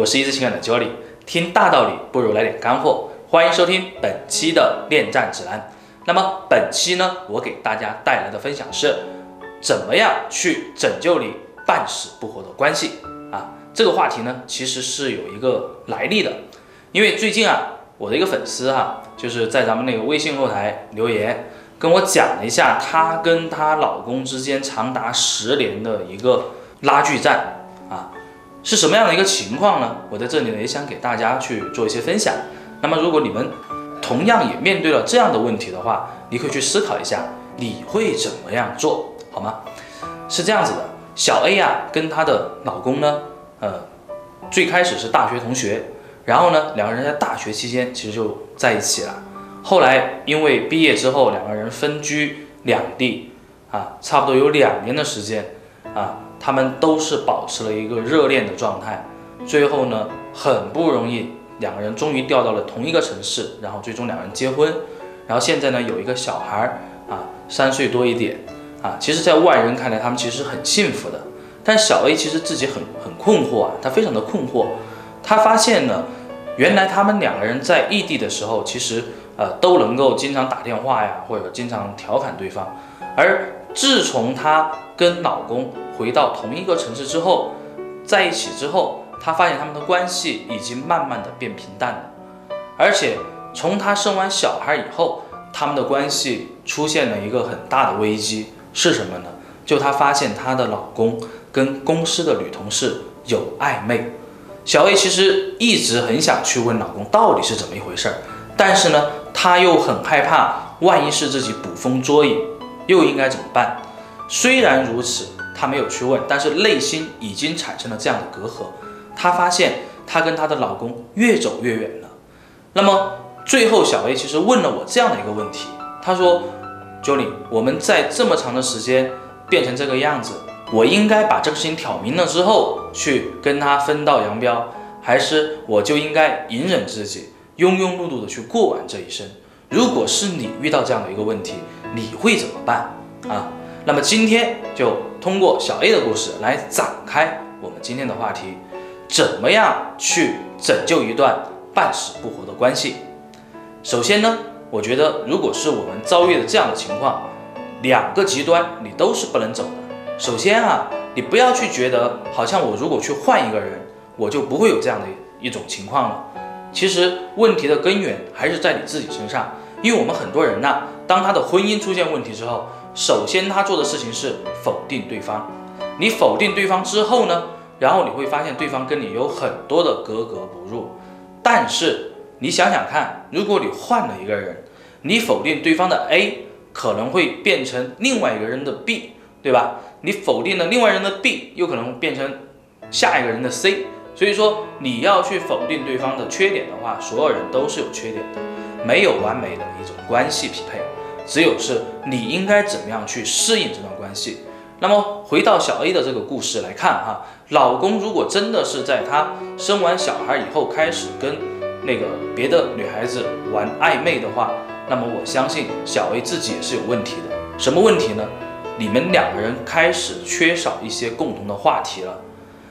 我是一次情感的 Jolly，听大道理不如来点干货，欢迎收听本期的恋战指南。那么本期呢，我给大家带来的分享是，怎么样去拯救你半死不活的关系啊？这个话题呢，其实是有一个来历的，因为最近啊，我的一个粉丝哈，就是在咱们那个微信后台留言，跟我讲了一下她跟她老公之间长达十年的一个拉锯战。是什么样的一个情况呢？我在这里呢也想给大家去做一些分享。那么如果你们同样也面对了这样的问题的话，你可以去思考一下，你会怎么样做好吗？是这样子的，小 A 啊跟她的老公呢，呃，最开始是大学同学，然后呢两个人在大学期间其实就在一起了。后来因为毕业之后两个人分居两地啊，差不多有两年的时间啊。他们都是保持了一个热恋的状态，最后呢，很不容易，两个人终于调到了同一个城市，然后最终两人结婚，然后现在呢，有一个小孩儿啊，三岁多一点啊，其实，在外人看来，他们其实很幸福的，但小 A 其实自己很很困惑啊，他非常的困惑，他发现呢，原来他们两个人在异地的时候，其实呃都能够经常打电话呀，或者经常调侃对方，而自从他跟老公回到同一个城市之后，在一起之后，她发现他们的关系已经慢慢的变平淡了。而且从她生完小孩以后，他们的关系出现了一个很大的危机，是什么呢？就她发现她的老公跟公司的女同事有暧昧。小 A 其实一直很想去问老公到底是怎么一回事儿，但是呢，她又很害怕，万一是自己捕风捉影。又应该怎么办？虽然如此，她没有去问，但是内心已经产生了这样的隔阂。她发现她跟她的老公越走越远了。那么最后，小 A 其实问了我这样的一个问题，她说：“Johnny，我们在这么长的时间变成这个样子，我应该把这个事情挑明了之后去跟他分道扬镳，还是我就应该隐忍自己，庸庸碌碌的去过完这一生？如果是你遇到这样的一个问题，你会怎么办啊？那么今天就通过小 A 的故事来展开我们今天的话题：怎么样去拯救一段半死不活的关系？首先呢，我觉得如果是我们遭遇的这样的情况，两个极端你都是不能走的。首先啊，你不要去觉得好像我如果去换一个人，我就不会有这样的一种情况了。其实问题的根源还是在你自己身上。因为我们很多人呢，当他的婚姻出现问题之后，首先他做的事情是否定对方。你否定对方之后呢，然后你会发现对方跟你有很多的格格不入。但是你想想看，如果你换了一个人，你否定对方的 A，可能会变成另外一个人的 B，对吧？你否定了另外人的 B，又可能变成下一个人的 C。所以说，你要去否定对方的缺点的话，所有人都是有缺点的。没有完美的一种关系匹配，只有是你应该怎么样去适应这段关系。那么回到小 A 的这个故事来看哈，老公如果真的是在她生完小孩以后开始跟那个别的女孩子玩暧昧的话，那么我相信小 A 自己也是有问题的。什么问题呢？你们两个人开始缺少一些共同的话题了。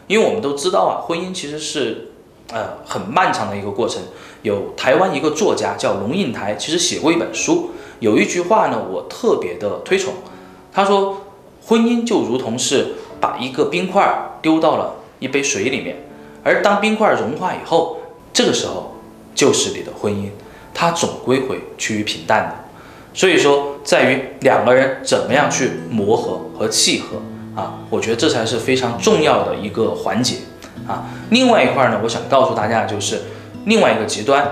因为我们都知道啊，婚姻其实是。呃，很漫长的一个过程。有台湾一个作家叫龙应台，其实写过一本书，有一句话呢，我特别的推崇。他说，婚姻就如同是把一个冰块丢到了一杯水里面，而当冰块融化以后，这个时候就是你的婚姻，它总归会趋于平淡的。所以说，在于两个人怎么样去磨合和契合啊，我觉得这才是非常重要的一个环节。啊，另外一块呢，我想告诉大家的就是另外一个极端，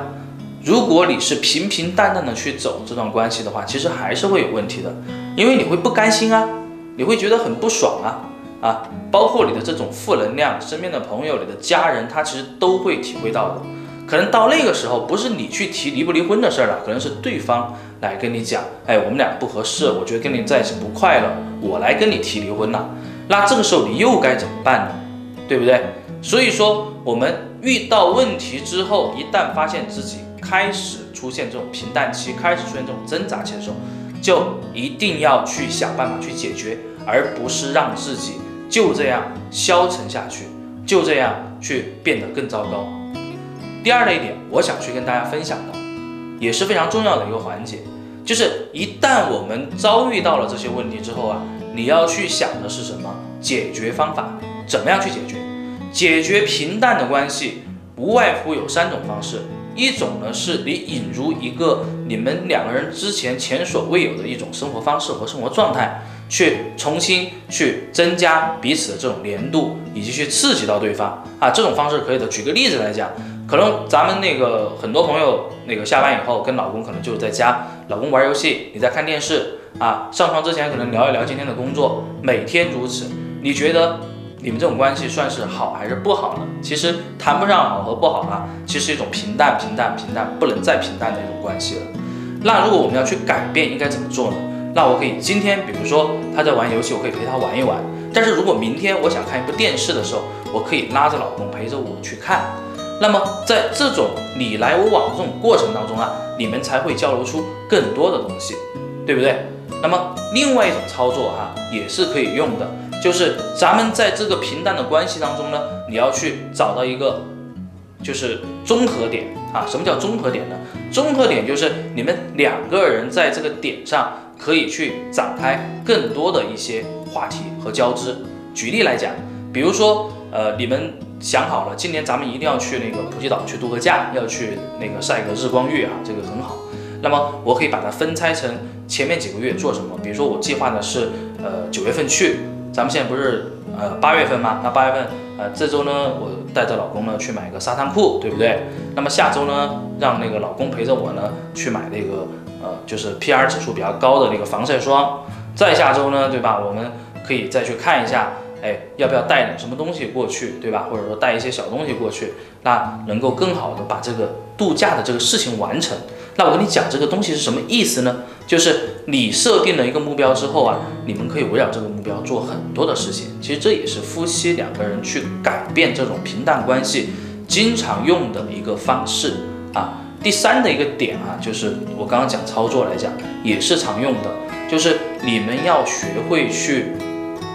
如果你是平平淡淡的去走这段关系的话，其实还是会有问题的，因为你会不甘心啊，你会觉得很不爽啊，啊，包括你的这种负能量，身边的朋友、你的家人，他其实都会体会到的。可能到那个时候，不是你去提离不离婚的事儿了，可能是对方来跟你讲，哎，我们俩不合适，我觉得跟你在一起不快乐，我来跟你提离婚了。那这个时候你又该怎么办呢？对不对？所以说，我们遇到问题之后，一旦发现自己开始出现这种平淡期，开始出现这种挣扎期的时候，就一定要去想办法去解决，而不是让自己就这样消沉下去。就这样去变得更糟糕。第二类点，我想去跟大家分享的，也是非常重要的一个环节，就是一旦我们遭遇到了这些问题之后啊，你要去想的是什么解决方法，怎么样去解决？解决平淡的关系，无外乎有三种方式，一种呢是你引入一个你们两个人之前前所未有的一种生活方式和生活状态。去重新去增加彼此的这种粘度，以及去刺激到对方啊，这种方式可以的。举个例子来讲，可能咱们那个很多朋友那个下班以后跟老公可能就是在家，老公玩游戏，你在看电视啊，上床之前可能聊一聊今天的工作，每天如此。你觉得你们这种关系算是好还是不好呢？其实谈不上好和不好啊，其实一种平淡、平淡、平淡，不能再平淡的一种关系了。那如果我们要去改变，应该怎么做呢？那我可以今天，比如说他在玩游戏，我可以陪他玩一玩。但是如果明天我想看一部电视的时候，我可以拉着老公陪着我去看。那么在这种你来我往的这种过程当中啊，你们才会交流出更多的东西，对不对？那么另外一种操作哈，也是可以用的，就是咱们在这个平淡的关系当中呢，你要去找到一个就是综合点啊。什么叫综合点呢？综合点就是你们两个人在这个点上。可以去展开更多的一些话题和交织。举例来讲，比如说，呃，你们想好了，今年咱们一定要去那个普吉岛去度个假，要去那个晒个日光浴啊，这个很好。那么我可以把它分拆成前面几个月做什么。比如说我计划的是，呃，九月份去，咱们现在不是呃八月份吗？那八月份，呃，这周呢，我带着老公呢去买个沙滩裤，对不对？那么下周呢，让那个老公陪着我呢去买那个。呃，就是 P R 指数比较高的那个防晒霜，再下周呢，对吧？我们可以再去看一下，哎，要不要带点什么东西过去，对吧？或者说带一些小东西过去，那能够更好的把这个度假的这个事情完成。那我跟你讲这个东西是什么意思呢？就是你设定了一个目标之后啊，你们可以围绕这个目标做很多的事情。其实这也是夫妻两个人去改变这种平淡关系经常用的一个方式啊。第三的一个点啊，就是我刚刚讲操作来讲，也是常用的，就是你们要学会去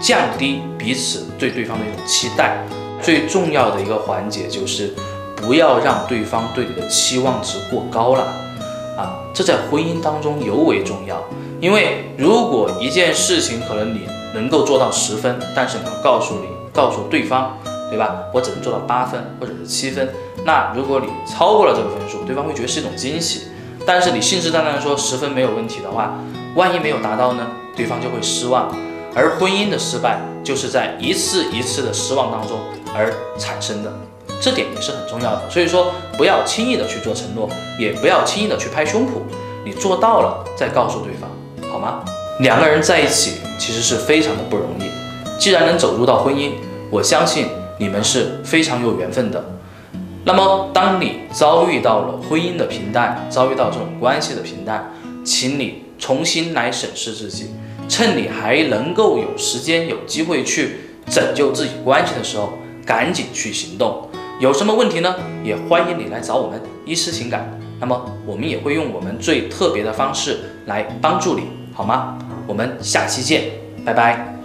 降低彼此对对方的一种期待。最重要的一个环节就是不要让对方对你的期望值过高了啊，这在婚姻当中尤为重要。因为如果一件事情可能你能够做到十分，但是你要告诉你告诉对方。对吧？我只能做到八分或者是七分。那如果你超过了这个分数，对方会觉得是一种惊喜。但是你信誓旦旦说十分没有问题的话，万一没有达到呢？对方就会失望。而婚姻的失败就是在一次一次的失望当中而产生的，这点也是很重要的。所以说，不要轻易的去做承诺，也不要轻易的去拍胸脯。你做到了再告诉对方，好吗？两个人在一起其实是非常的不容易。既然能走入到婚姻，我相信。你们是非常有缘分的。那么，当你遭遇到了婚姻的平淡，遭遇到这种关系的平淡，请你重新来审视自己，趁你还能够有时间、有机会去拯救自己关系的时候，赶紧去行动。有什么问题呢？也欢迎你来找我们医师情感。那么，我们也会用我们最特别的方式来帮助你，好吗？我们下期见，拜拜。